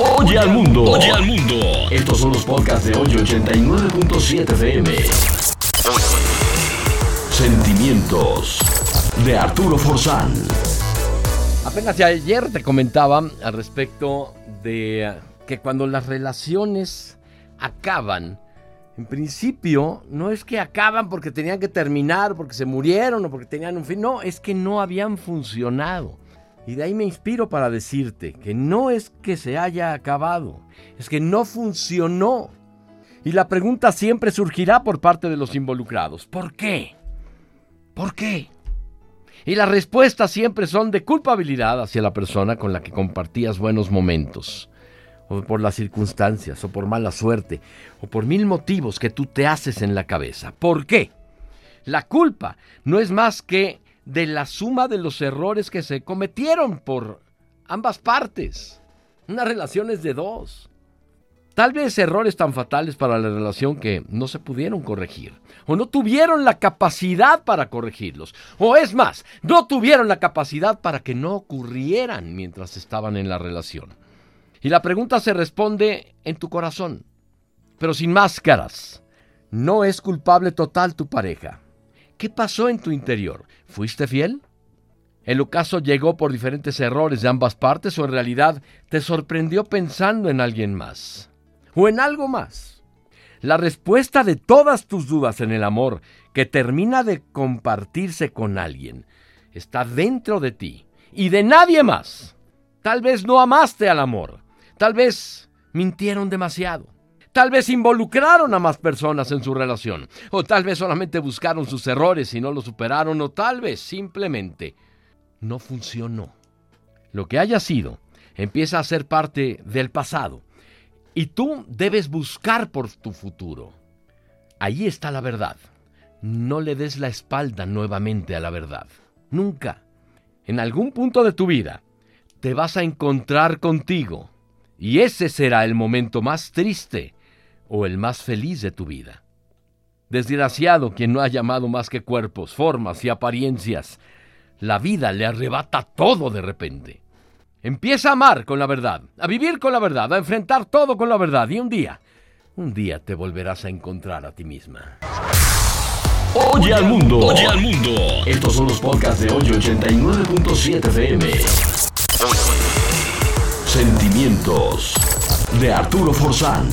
Oye al mundo. Oye al mundo. Estos son los podcasts de hoy 89.7 FM. Sentimientos de Arturo Forzán. Apenas ayer te comentaba al respecto de que cuando las relaciones acaban, en principio no es que acaban porque tenían que terminar, porque se murieron o porque tenían un fin, no, es que no habían funcionado. Y de ahí me inspiro para decirte que no es que se haya acabado, es que no funcionó. Y la pregunta siempre surgirá por parte de los involucrados. ¿Por qué? ¿Por qué? Y las respuestas siempre son de culpabilidad hacia la persona con la que compartías buenos momentos, o por las circunstancias, o por mala suerte, o por mil motivos que tú te haces en la cabeza. ¿Por qué? La culpa no es más que de la suma de los errores que se cometieron por ambas partes. Una relación es de dos. Tal vez errores tan fatales para la relación que no se pudieron corregir, o no tuvieron la capacidad para corregirlos, o es más, no tuvieron la capacidad para que no ocurrieran mientras estaban en la relación. Y la pregunta se responde en tu corazón, pero sin máscaras. No es culpable total tu pareja. ¿Qué pasó en tu interior? ¿Fuiste fiel? ¿El ocaso llegó por diferentes errores de ambas partes o en realidad te sorprendió pensando en alguien más? ¿O en algo más? La respuesta de todas tus dudas en el amor que termina de compartirse con alguien está dentro de ti y de nadie más. Tal vez no amaste al amor. Tal vez mintieron demasiado. Tal vez involucraron a más personas en su relación, o tal vez solamente buscaron sus errores y no los superaron, o tal vez simplemente no funcionó. Lo que haya sido empieza a ser parte del pasado y tú debes buscar por tu futuro. Allí está la verdad. No le des la espalda nuevamente a la verdad. Nunca. En algún punto de tu vida te vas a encontrar contigo y ese será el momento más triste o el más feliz de tu vida. Desgraciado quien no ha llamado más que cuerpos, formas y apariencias. La vida le arrebata todo de repente. Empieza a amar con la verdad, a vivir con la verdad, a enfrentar todo con la verdad y un día, un día te volverás a encontrar a ti misma. Oye al mundo. Oye al mundo. Estos son los podcasts de hoy 89.7 FM. Sentimientos de Arturo Forzán.